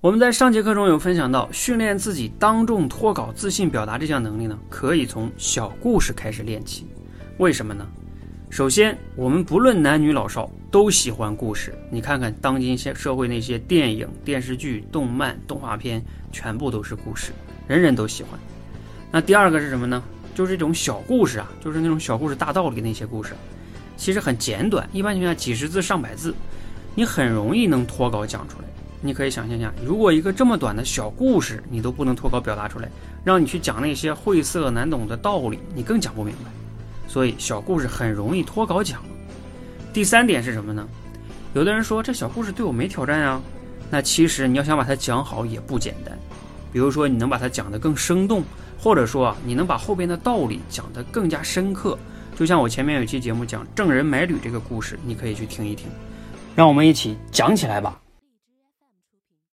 我们在上节课中有分享到，训练自己当众脱稿、自信表达这项能力呢，可以从小故事开始练起。为什么呢？首先，我们不论男女老少都喜欢故事。你看看当今现社会那些电影、电视剧、动漫、动画片，全部都是故事，人人都喜欢。那第二个是什么呢？就是这种小故事啊，就是那种小故事大道理那些故事，其实很简短，一般情况下几十字、上百字，你很容易能脱稿讲出来。你可以想象一下，如果一个这么短的小故事你都不能脱稿表达出来，让你去讲那些晦涩难懂的道理，你更讲不明白。所以小故事很容易脱稿讲。第三点是什么呢？有的人说这小故事对我没挑战啊，那其实你要想把它讲好也不简单。比如说你能把它讲得更生动，或者说啊你能把后边的道理讲得更加深刻。就像我前面有期节目讲郑人买履这个故事，你可以去听一听。让我们一起讲起来吧。